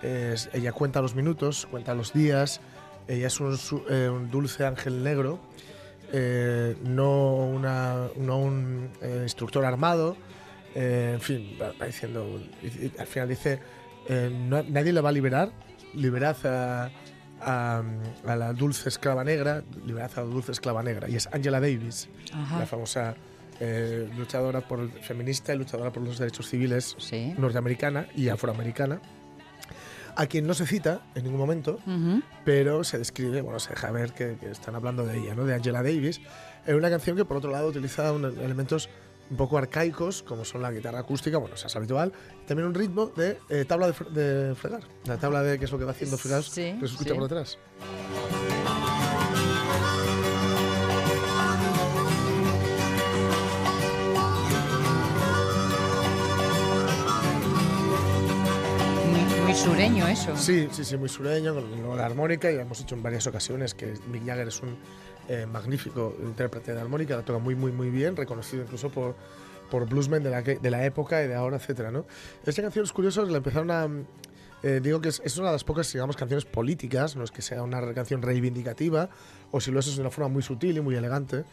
Ella cuenta los minutos, cuenta los días. Ella es un, su- eh, un dulce ángel negro, eh, no, una, no un instructor armado. En fin, va, diciendo. y- y al final dice: no- nadie le va a liberar. Liberad a, a, a la dulce esclava negra. Liberad a la dulce esclava negra. Y es Angela Davis Ajá. la famosa eh, luchadora por feminista y luchadora por los derechos civiles Sí. norteamericana y afroamericana, a quien no se cita en ningún momento, pero se describe, bueno, se deja ver que, que están hablando de ella, ¿no? de Angela Davis, en una canción que por otro lado utiliza un- elementos un poco arcaicos, como son la guitarra acústica, bueno, eso es habitual, y también un ritmo de eh, tabla de, fre- de fregar, la tabla de qué es lo que va haciendo fregar, Sí, que se escucha sí. por detrás. Muy, muy sureño eso. Sí, sí, sí, muy sureño, con la armónica, y lo hemos dicho en varias ocasiones que Mick Jagger es un eh, magnífico intérprete de armónica, la toca muy, muy, muy bien, reconocido incluso por, por bluesmen de la, que- de la época y de ahora, etcétera, ¿no? Esta canción es curioso, la empezaron a... eh, digo que es, es una de las pocas, digamos, canciones políticas, no es que sea una canción reivindicativa, o si lo es, es de una forma muy sutil y muy elegante.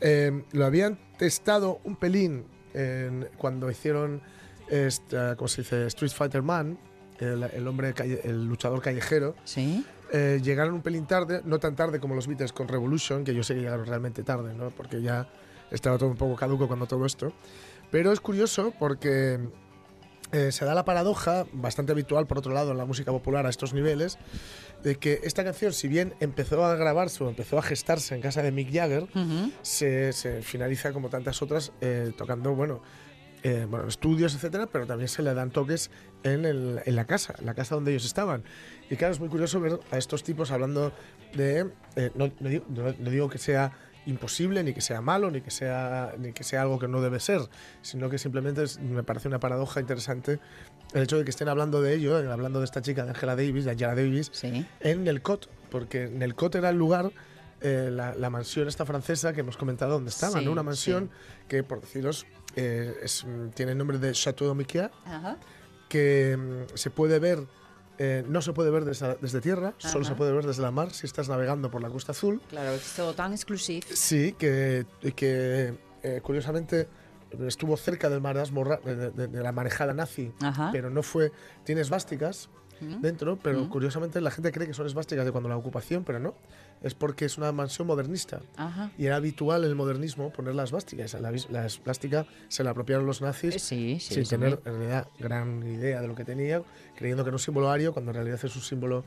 Eh, lo habían testado un pelín en- cuando hicieron, esta, ¿cómo se dice? Street Fighter Man, el, el hombre, calle- el luchador callejero. Sí. Eh, llegaron un pelín tarde, no tan tarde como los Beatles con Revolution, que yo sé que llegaron realmente tarde, ¿no? porque ya estaba todo un poco caduco cuando todo esto. Pero es curioso porque eh, se da la paradoja, bastante habitual por otro lado en la música popular a estos niveles, de que esta canción, si bien empezó a grabarse o empezó a gestarse en casa de Mick Jagger, se finaliza como tantas otras eh, tocando, bueno, eh, bueno, estudios, etcétera, pero también se le dan toques en, el- en la casa, en la casa donde ellos estaban. Y claro, es muy curioso ver a estos tipos hablando de, eh, no, no digo, no- no digo que sea imposible, ni que sea malo, ni que sea, ni que sea algo que no debe ser, sino que simplemente es- me parece una paradoja interesante el hecho de que estén hablando de ello, hablando de esta chica de Angela Davis, de Angela Davis, Sí. en Nelcot, porque Nelcot era el lugar, eh, la, la mansión esta francesa que hemos comentado donde estaba, Sí, ¿no? Una mansión que, por deciros, eh, es, mm, tiene el nombre de Chateau Ajá. que mm, se puede ver, eh, no se puede ver desde, desde tierra, solo se puede ver desde la mar si estás navegando por la Costa Azul. Claro, es todo tan exclusivo. Sí, que, que eh, curiosamente estuvo cerca del marasmo ra- de, de- de la marejada nazi, Ajá. pero no fue. Tiene esvásticas Mm. dentro, pero Mm. curiosamente la gente cree que son esvásticas de cuando la ocupación, pero no. Es porque es una mansión modernista. Ajá. Y era habitual en el modernismo poner las esvásticas. La, la esvástica se la apropiaron los nazis Eh, Sí, sí. sin sí. tener en realidad gran idea de lo que tenía, creyendo que era un símbolo ario, cuando en realidad es un símbolo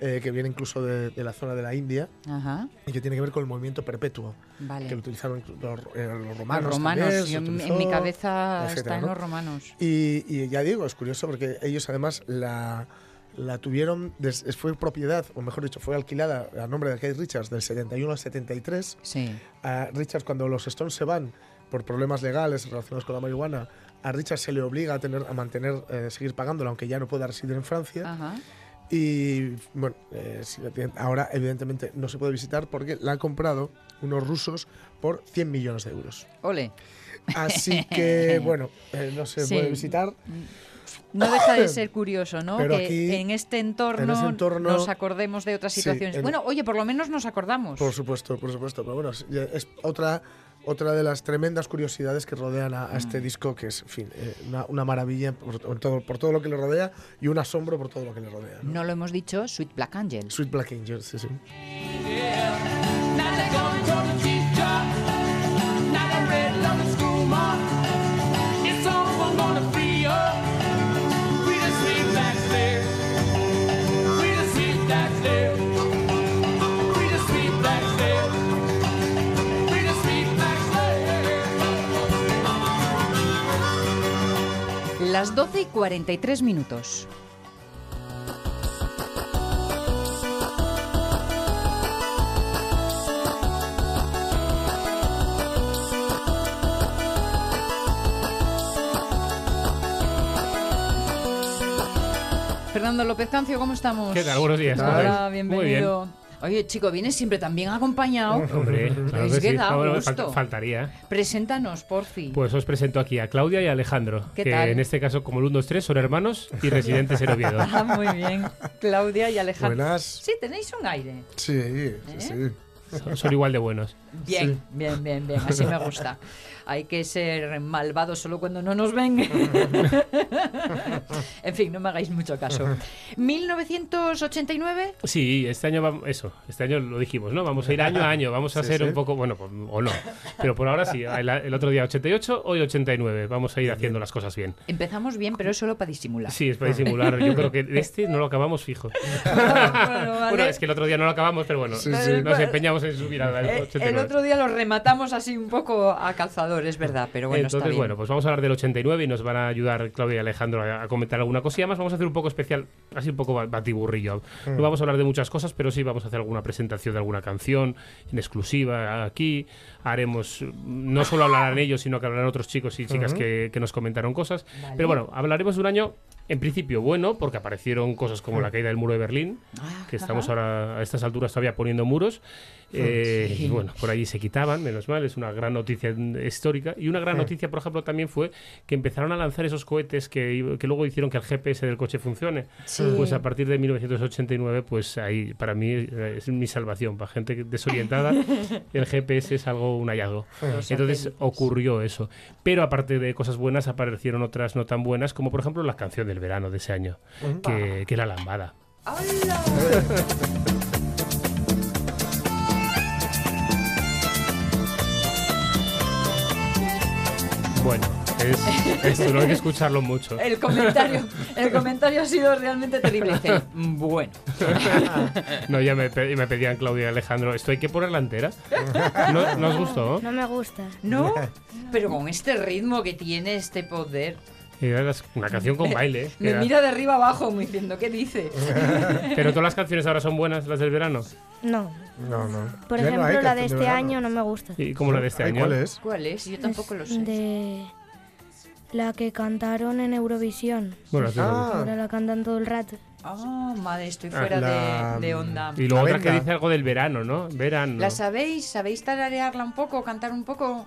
eh, que viene incluso de, de la zona de la India Ajá. y que tiene que ver con el movimiento perpetuo, Vale. que lo utilizaron los, eh, los Los romanos. romanos. también, yo en- en utilizó, mi cabeza etcétera, está en ¿no? los romanos. Y, y ya digo, es curioso porque ellos además la, la tuvieron, des- fue propiedad, o mejor dicho, fue alquilada a nombre de Keith Richards del 71 al 73. Sí. A Richards, cuando los Stones se van por problemas legales relacionados con la marihuana, a Richards se le obliga a, tener, a mantener, eh, seguir pagándolo, aunque ya no pueda residir en Francia. Ajá. Y bueno, eh, ahora evidentemente no se puede visitar porque la han comprado unos rusos por 100 millones de euros. Ole. Así que bueno, eh, no se Sí. puede visitar. No deja de ser curioso, ¿no? Pero que aquí, en este entorno, en entorno- nos acordemos de otras Sí, situaciones. en- Bueno, oye, por lo menos nos acordamos. Por supuesto, por supuesto. Pero bueno, es otra, otra de las tremendas curiosidades que rodean a, a Mm. este disco, que es, en fin, eh, una, una maravilla por, por todo, por todo lo que le rodea y un asombro por todo lo que le rodea. ¿no? No lo hemos dicho, Sweet Black Angel. Sweet Black Angel, sí, sí. Yeah. Las 12 y 43 minutos. Fernando López Cancio, ¿cómo estamos? ¿Qué tal? Buenos días. bienvenido. Oye, chico, vienes siempre tan bien acompañado. Hombre, claro Es que que sí. da No, gusto. fal- faltaría. Preséntanos, porfi. Pues os presento aquí a Claudia y a Alejandro, ¿Qué que tal? en este caso, como el 1, 2, 3, son hermanos y residentes en Oviedo. Ah, muy bien. Claudia y Alejandro. Buenas. Sí, tenéis un aire. Sí, sí, sí. Son, son igual de buenos. Bien, bien, bien, bien. Así me gusta. Hay que ser malvados solo cuando no nos ven. en fin, no me hagáis mucho caso. 1989. Sí, este año vamos, eso, este año lo dijimos, ¿no? Vamos a ir año a año, vamos a Sí, ser sí. un poco, bueno, pues, o no, pero por ahora sí, el, el otro día 88, hoy 89, vamos a ir haciendo las cosas bien. Empezamos bien, pero es solo para disimular. Sí, es para disimular, yo creo que este no lo acabamos fijo. bueno, vale. Bueno, es que el otro día no lo acabamos, pero bueno, Sí, sí. nos empeñamos en subir a la Eh, 89. el otro día lo rematamos así un poco a calzador, es verdad, pero bueno, está Entonces, bien. bueno, pues vamos a hablar del 89 y nos van a ayudar Claudia y Alejandro a, a comentar alguna cosilla más. Vamos a hacer un poco especial, así un poco ba- batiburrillo. Mm. No vamos a hablar de muchas cosas, pero sí vamos a hacer alguna presentación de alguna canción en exclusiva aquí. Haremos, no solo hablarán ellos, sino que hablarán otros chicos y chicas que, que nos comentaron cosas. Vale. Pero bueno, hablaremos de un año, en principio, bueno, porque aparecieron cosas como la caída del muro de Berlín, Ah, que estamos ahora a estas alturas todavía poniendo muros. Eh, Sí. Y bueno, por allí se quitaban, menos mal, es una gran noticia histórica. Y una gran noticia, por ejemplo, también fue que empezaron a lanzar esos cohetes que, que luego hicieron que el GPS del coche funcione. Sí. Pues a partir de 1989, pues ahí para mí es mi salvación. Para gente desorientada, el GPS es algo, un hallazgo. Entonces ocurrió eso. Pero aparte de cosas buenas, aparecieron otras no tan buenas, como por ejemplo la canción del verano de ese año, que, que era Lambada. ¡Hala! Bueno, es, esto no hay que escucharlo mucho. El comentario, el comentario ha sido realmente terrible. Dice, bueno, No, ya me, me pedían Claudia y Alejandro, ¿esto hay que ponerla entera? ¿No, ¿no os gustó? No me gusta. ¿no? Pero con este ritmo que tiene este poder. Una canción con baile. ¿eh? que Me era- mira de arriba abajo como diciendo, ¿qué dice? Pero todas las canciones ahora son buenas, las del verano. No. No, no. Por Ya no ejemplo, la de este verano. año no me gusta. ¿Y cómo la de este año? ¿Cuál es? ¿Cuál es? Yo tampoco lo sé. De la que cantaron en Eurovisión. Bueno, Ah. Ahora la cantan todo el rato. Ah, madre, estoy Ah, fuera la- de, de onda. Y luego La otra que venga. dice algo del verano, ¿no? Verano. ¿La sabéis? ¿Sabéis tararearla un poco? ¿Cantar un poco?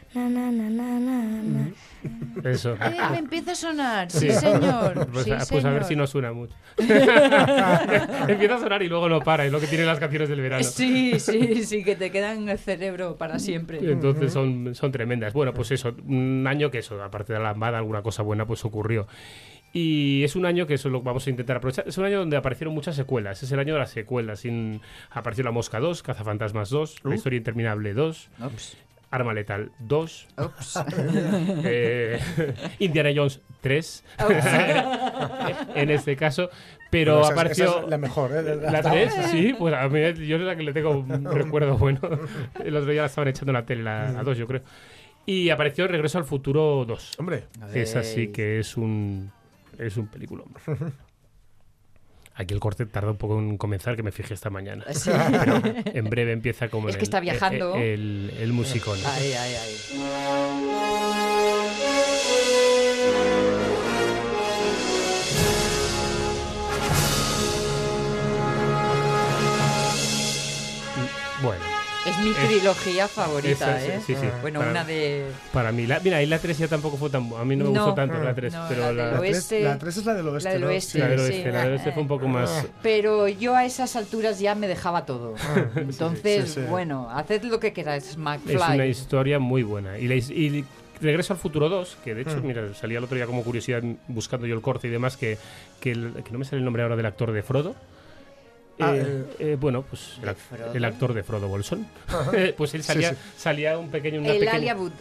Eso. Eh, me empieza a sonar. Sí, Sí. señor. Pues, Sí, a- pues a ver señor. si no suena mucho. Empieza a sonar y luego no para. Es lo que tienen las canciones del verano. Sí, sí, sí, que te quedan en el cerebro para siempre. Entonces son, son tremendas. Bueno, pues eso, un año que eso, aparte de la lambada, alguna cosa buena pues ocurrió. Y es un año que eso lo vamos a intentar aprovechar. Es un año donde aparecieron muchas secuelas. Es el año de las secuelas. Sin... Apareció La Mosca 2, Cazafantasmas 2, La Historia Interminable 2, Ups, Arma Letal 2, ups. eh, Indiana Jones 3, en este caso. Pero Bueno, esa es- apareció... esa es la mejor, ¿eh? ¿La 3? Sí, pues a mí yo es la que le tengo un recuerdo bueno. El otro día la estaban echando en la tele, la, la 2 yo creo. Y apareció Regreso al Futuro 2. Hombre, Esa sí que es un es un peliculón. Aquí el corte tarda un poco en comenzar, que me fijé esta mañana. Sí. Pero en breve empieza como Es que el- está viajando. El, el, el musicón. Ay, ay, ay. Mi trilogía favorita, esa, ¿eh? sí, sí, sí. Bueno, Para- una de... para mí, la, mira, y la 3 ya tampoco fue tan... A mí no me No. gustó tanto la 3, No, pero la la, del la oeste. 3, la tres es la del oeste. La del ¿no? oeste. la del sí. oeste, la del oeste fue un poco más... Pero yo a esas alturas ya me dejaba todo. Entonces, sí, sí. bueno, haced lo que queráis, McFly. Es una historia muy buena. Y, la y Regreso al Futuro 2, que de hecho, Mm. mira, salía el otro día como curiosidad buscando yo el corte y demás, que, que, el- que no me sale el nombre ahora del actor de Frodo. Ah, Eh, eh, bueno, pues el, el actor de Frodo Bolson. pues él Sí, salía, sí. salía un pequeño. Una El pequeña- Aliabud.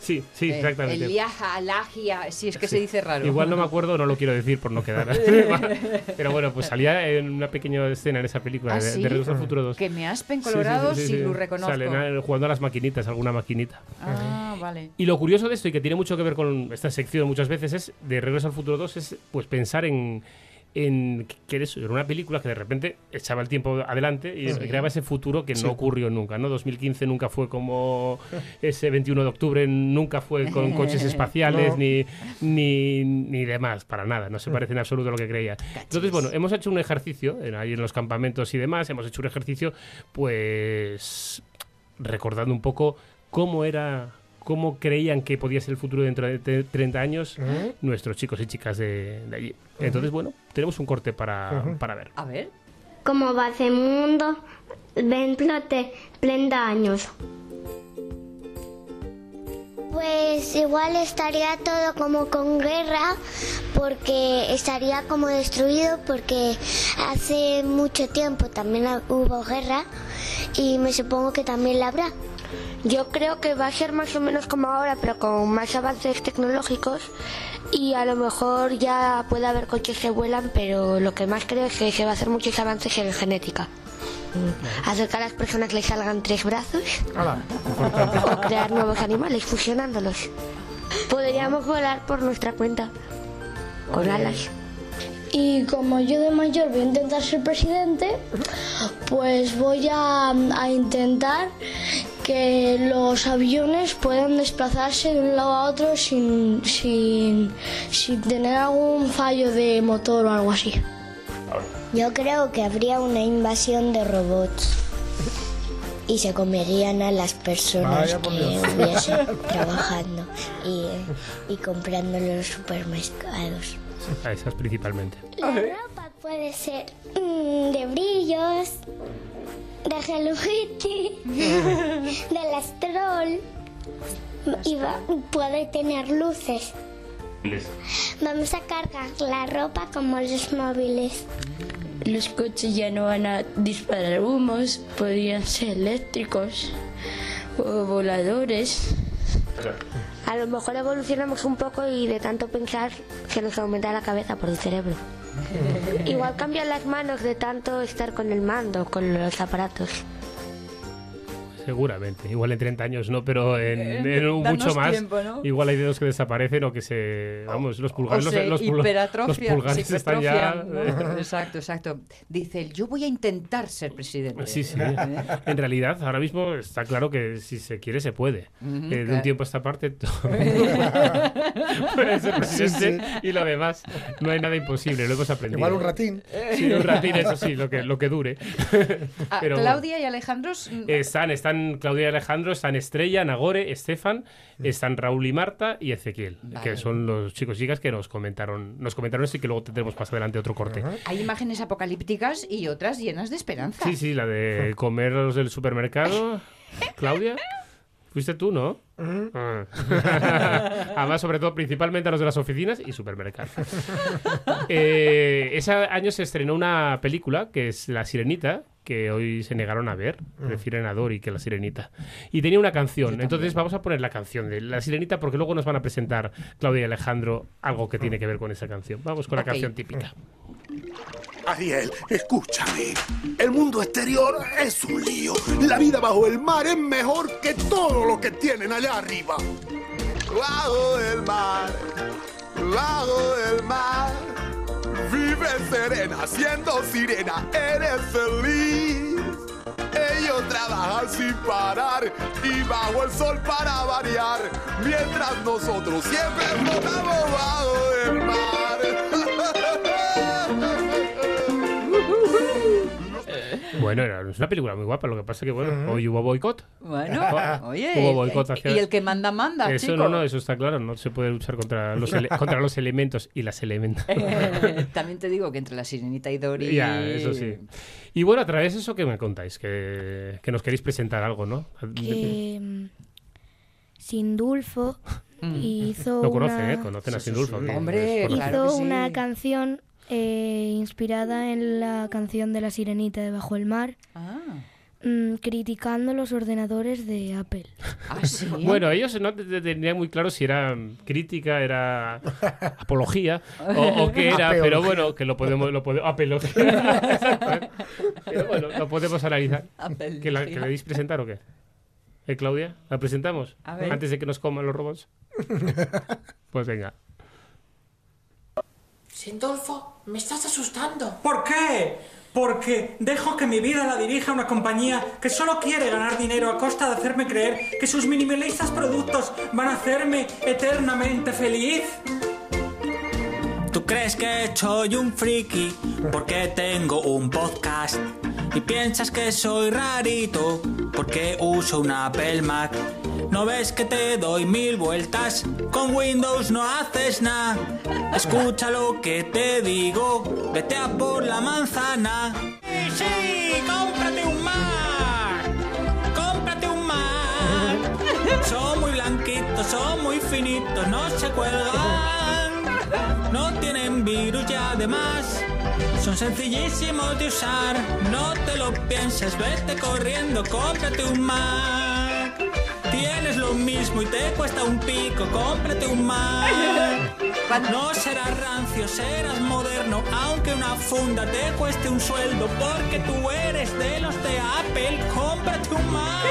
Sí, sí, Eh, exactamente. El Liaja, Alagia, si es que se dice raro. Igual no me acuerdo, no lo quiero decir por no quedar. Pero bueno, pues salía en una pequeña escena en esa película ¿Ah, de, sí? de Regreso al Futuro 2. Que me aspen Sí, sí, colorado sí, sí, si sí. lo reconozco. Salen ah, jugando a las maquinitas, alguna maquinita. Ah, vale. Y lo curioso de esto, y que tiene mucho que ver con esta sección muchas veces, es de Regreso al Futuro 2, es pues pensar en, en que una película que de repente echaba el tiempo adelante y creaba ese futuro que no ocurrió nunca, ¿no? 2015 nunca fue como ese 21 de octubre, nunca fue con coches espaciales No. ni, ni, ni demás, para nada, no se parece en absoluto a lo que creía. Entonces, bueno, hemos hecho un ejercicio en- ahí en los campamentos y demás, hemos hecho un ejercicio, pues recordando un poco cómo era, cómo creían que podía ser el futuro dentro de te- 30 años nuestros chicos y chicas de, de allí. Entonces, bueno, tenemos un corte para, para ver. A ver. Como va a ser mundo dentro de 30 años? Pues igual estaría todo como con guerra, porque estaría como destruido, porque hace mucho tiempo también hubo guerra y me supongo que también la habrá. Yo creo que va a ser más o menos como ahora, pero con más avances tecnológicos y a lo mejor ya puede haber coches que vuelan, pero lo que más creo es que se va a hacer muchos avances en genética. Hacer que a las personas les salgan tres brazos o crear nuevos animales fusionándolos. Podríamos volar por nuestra cuenta con alas. Y como yo de mayor voy a intentar ser presidente, pues voy a, a intentar que los aviones puedan desplazarse de un lado a otro sin, sin, sin tener algún fallo de motor o algo así. Yo creo que habría una invasión de robots y se comerían a las personas Vaya que hubiesen trabajando y, y comprando en los supermercados. A esas principalmente. La ropa puede ser de brillos, de Hello Kitty, del Astrol y va- puede tener luces. Vamos a cargar la ropa como los móviles. Los coches ya no van a disparar humos, podrían ser eléctricos o voladores. A lo mejor evolucionamos un poco y de tanto pensar se nos aumenta la cabeza por el cerebro. Igual cambian las manos de tanto estar con el mando, con los aparatos. Seguramente. Igual en 30 años no, pero en, Eh, en mucho más. tiempo, ¿no? Igual hay dedos que desaparecen o que se. Vamos, los pulgares. O los, se los hiperatrofia, los pulgares están ya. ¿no? Exacto, exacto. Dice él, yo voy a intentar ser presidente. Sí, sí. ¿Eh? En realidad, ahora mismo está claro que si se quiere, se puede. Eh, de un tiempo a esta parte, todo puede ser presidente y lo demás no hay nada imposible, lo hemos aprendido. Igual un ratín. Sí, un ratín, eso sí, lo que, lo que dure. Ah, Pero- Claudia y Alejandro... mm, Están, están Claudia y Alejandro, están Estrella, Nagore, Estefan, están Raúl y Marta y Ezequiel, que son los chicos y chicas que nos comentaron, nos comentaron esto y que luego tendremos más adelante otro corte. Hay imágenes apocalípticas y otras llenas de esperanza. Sí, sí, la de comer los del supermercado. Claudia, fuiste tú, ¿no? Ah. Además, sobre todo, principalmente a los de las oficinas y supermercados. Eh, ese año se estrenó una película que es La Sirenita, que hoy se negaron a ver. Prefieren a Dory que La Sirenita. Y tenía una canción. Entonces vamos a poner la canción de La Sirenita porque luego nos van a presentar Claudia y Alejandro algo que tiene que ver con esa canción. Vamos con la canción típica. Ariel, escúchame. El mundo exterior es un lío. La vida bajo el mar es mejor que todo lo que tienen allá arriba. Bajo el mar, bajo el mar. Vive serena, siendo sirena, eres feliz. Ellos trabajan sin parar y bajo el sol para variar. Mientras nosotros siempre flotamos bajo el mar. Bueno, era es una película muy guapa, lo que pasa que, bueno, hoy hubo boicot. Bueno, oye, Hubo boicot hacia- y el que manda, manda, Eso chico. no, no, eso está claro, no se puede luchar contra los, ele- contra los elementos y las elementos. También te digo que entre la sirenita y Dory... Ya, eso sí. Y bueno, a través de eso que me contáis, que, que nos queréis presentar algo, ¿no? que mm, Sindulfo hizo Lo conocen, una, ¿eh? Conocen a Sindulfo. Hombre, es conocido. claro hizo que sí. una canción eh, inspirada en la canción de la sirenita de Bajo el Mar, Ah, mm, criticando los ordenadores de Apple. ah, sí. Bueno, ellos no te- te- tenían muy claro si era crítica, era apología o, o qué era, pero bueno, que lo podemos... Lo podemos apología. Exacto. pero bueno, lo podemos analizar. ¿Que, la, ¿Que le deis presentar o qué? ¿Eh, Claudia? ¿La presentamos? A ver. Antes de que nos coman los robots. pues venga. Sindolfo, me estás asustando. ¿Por qué? Porque dejo que mi vida la dirija una compañía que solo quiere ganar dinero a costa de hacerme creer que sus minimalistas productos van a hacerme eternamente feliz. ¿Tú crees que soy un friki porque tengo un podcast? Y piensas que soy rarito porque uso un Apple Mac. ¿No ves que te doy mil vueltas? Con Windows no haces nada. Escucha lo que te digo, vete a por la manzana. ¡Sí, sí! ¡Cómprate un Mac! ¡Cómprate un Mac! Son muy blanquitos, son muy finitos, no se cuelgan. No tienen virus y además son sencillísimos de usar. No te lo pienses, vete corriendo, cómprate un Mac. Tienes lo mismo y te cuesta un pico, cómprate un Mac. No serás rancio, serás moderno, aunque una funda te cueste un sueldo, porque tú eres de los de Apple, cómprate un Mac.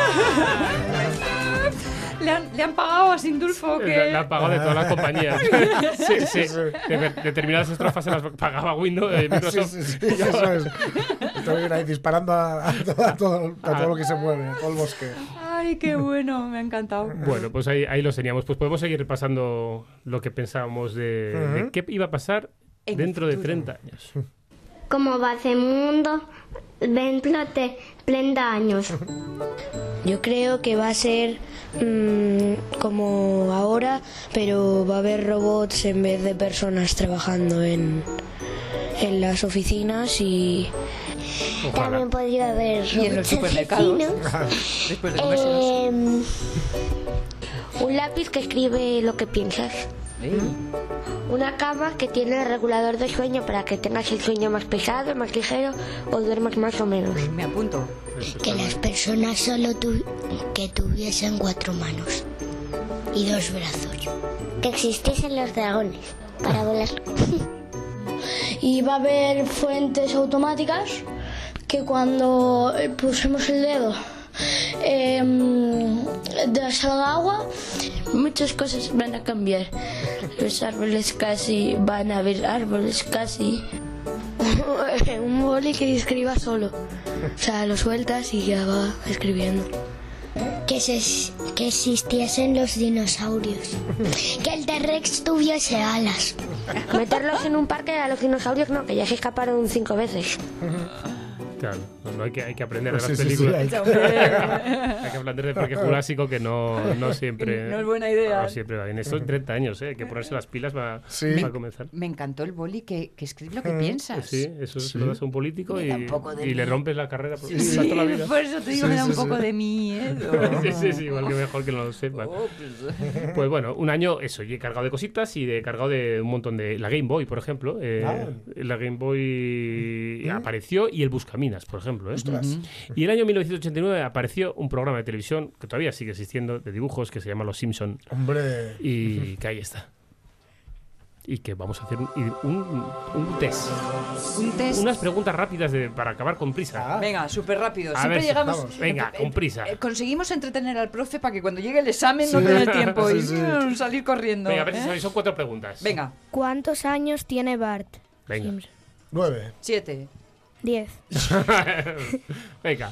¿Le han, le han pagado a Sindulfo que... La han pagado de todas las compañías. sí, sí. De- determinadas estrofas se las pagaba Windows, eh, Microsoft. Sí, sí, sí, eso es. Estoy ahí disparando a, a todo, a todo- a todo lo que se mueve, a todo el bosque. Ay, qué bueno, me ha encantado. Bueno, pues ahí, ahí los teníamos. Pues podemos seguir repasando lo que pensábamos de, qué iba a pasar En dentro de futuro. 30 años. Como va ese mundo dentro de 30 años. Yo creo que va a ser mm, como ahora, pero va a haber robots en vez de personas trabajando en, en las oficinas y Ojalá. También podría haber Y en los robots supermercados. asesinos. Después de. Em, un lápiz que escribe lo que piensas. Una cama que tiene el regulador de sueño para que tengas el sueño más pesado, más ligero o duermas más o menos. Me apunto. Que las personas solo tu- que tuviesen cuatro manos. y dos brazos. Que existiesen los dragones para volar. y va a haber fuentes automáticas que cuando eh, pusemos el dedo eh, de salga agua, muchas cosas van a cambiar. Los árboles casi van a haber árboles casi. Un boli que escriba solo. O sea, lo sueltas y ya va escribiendo. Que, se, que existiesen los dinosaurios. Que el T-Rex tuviese alas. Meterlos en un parque a los dinosaurios no, que ya se escaparon cinco veces. Claro, no, no, hay, que, hay que aprender de Pues las sí, sí, sí, películas. hay hay que aprender de Parque Jurásico que no, no siempre. No es buena idea. no siempre va bien. Esto en 30 años, ¿eh? hay que ponerse las pilas para, para comenzar. Me encantó el boli que, que escribe lo que Mm, piensas. Sí, eso se lo das a un político y, y le rompes la carrera por, toda la vida. por eso te digo, me da un poco de miedo. sí, sí, sí, igual que mejor que no lo sepan. Pues bueno, un año eso, y he cargado de cositas y he cargado de un montón de... La Game Boy, por ejemplo. eh, Ah. La Game Boy apareció y el Buscaminas, por ejemplo. ¿Eh? Y en el año 1989 apareció un programa de televisión que todavía sigue existiendo, de dibujos, que se llama Los Simpson. Hombre. Y que ahí está. Y que vamos a hacer un, un, un test. Un test. Unas preguntas rápidas de, para acabar con prisa. Venga, súper rápido. A Siempre ver, llegamos. vamos, venga, con prisa. Eh, Conseguimos entretener al profe para que cuando llegue el examen no Sí. tenga tiempo y Sí, sí. mm, salir corriendo. Venga, a ver si ¿eh? sabéis, son cuatro preguntas. Venga, ¿Cuántos años tiene Bart? Venga. Nueve. siete. Diez. Venga.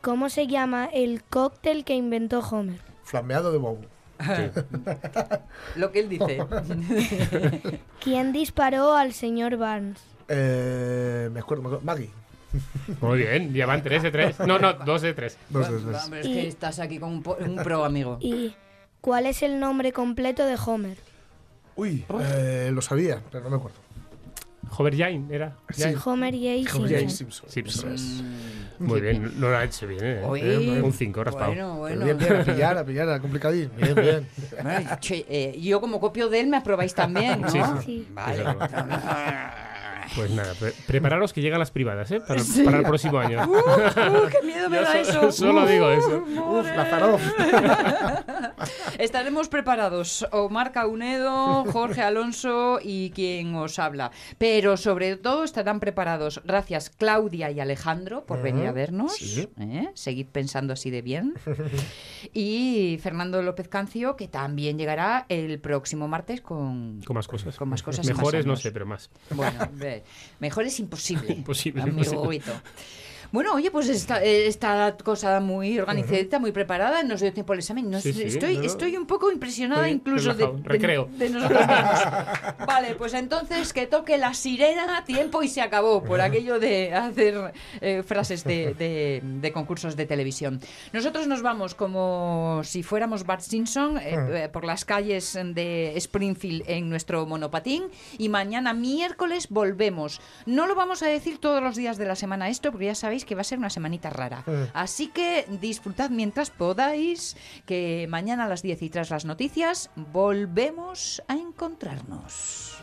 ¿Cómo se llama el cóctel que inventó Homer? Flameado de bobo. Lo que él dice. ¿Quién disparó al señor Barnes? Eh, me acuerdo, me acuerdo. Maggie. Muy bien, ya van tres de tres. No, no, dos de tres. Dos de tres. Hombre, es que estás aquí con un, po- un pro amigo. ¿Y cuál es el nombre completo de Homer? Uy, eh, lo sabía, pero no me acuerdo. Homer Jain era. Sí. Jain. Homer J. Homer J. Simpson. Simpson. Simpson. Muy bien, lo ha hecho bien. ¿eh? Oye, un 5 raspado. bueno, bueno. Bien, bien, a pillar, a pillar, a complicadín. Bien, bien. Bueno, che, eh, yo como copio de él me aprobáis también, ¿no? Sí, sí. Vale. Pues nada, pre- prepararos que llegan las privadas, ¿eh? Para, Sí. para el próximo año. Uh, uh, qué miedo me da so- eso. Solo Uh, digo eso. Uf. Estaremos preparados. Omar Caunedo, Jorge Alonso y quien os habla. Pero sobre todo estarán preparados. Gracias Claudia y Alejandro por venir a vernos. sí. ¿eh? Seguid pensando así de bien. Y Fernando López Cancio, que también llegará el próximo martes con, Con más cosas. con más cosas. más Mejores, no sé, pero más. Bueno, ve, mejor es imposible. Imposible, amigo imposible. Bueno, oye, pues esta, eh, esta cosa muy organizadita, muy preparada, nos dio tiempo al examen. Nos- Sí, sí, estoy, no. estoy un poco impresionada Estoy incluso de, nosotros mismos. Vale, pues entonces que toque la sirena, tiempo y se acabó, por aquello de hacer eh, frases de, de- de concursos de televisión. Nosotros nos vamos como si fuéramos Bart Simpson eh, eh, por las calles de Springfield en nuestro monopatín y mañana miércoles volvemos. No lo vamos a decir todos los días de la semana esto, porque ya sabéis que va a ser una semanita rara. Así que disfrutad mientras podáis, que mañana a las 10 y tras las noticias volvemos a encontrarnos.